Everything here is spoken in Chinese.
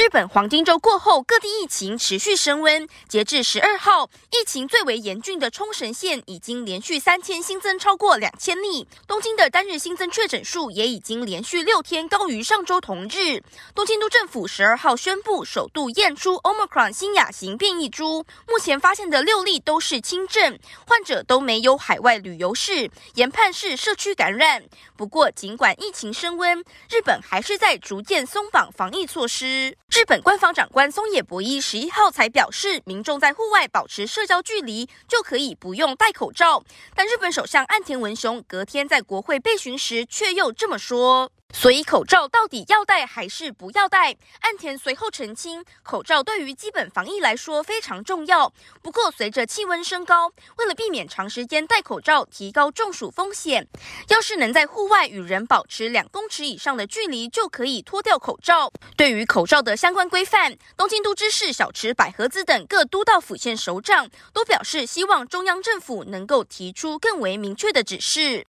日本黄金周过后，各地疫情持续升温。截至十二号，疫情最为严峻的冲绳县已经连续三天新增超过两千例。东京的单日新增确诊数也已经连续六天高于上周同日。东京都政府十二号宣布，首度验出 Omicron 新亚型变异株，目前发现的六例都是轻症，患者都没有海外旅游史，研判是社区感染。不过，尽管疫情升温，日本还是在逐渐松绑防疫措施。日本官方长官松野博一十一号才表示，民众在户外保持社交距离就可以不用戴口罩。但日本首相岸田文雄隔天在国会被询时却又这么说。所以口罩到底要戴还是不要戴？岸田随后澄清，口罩对于基本防疫来说非常重要。不过随着气温升高，为了避免长时间戴口罩提高中暑风险，要是能在户外与人保持两公尺以上的距离，就可以脱掉口罩。对于口罩的相关规范，东京都知事小池百合子等各都道府县首长都表示，希望中央政府能够提出更为明确的指示。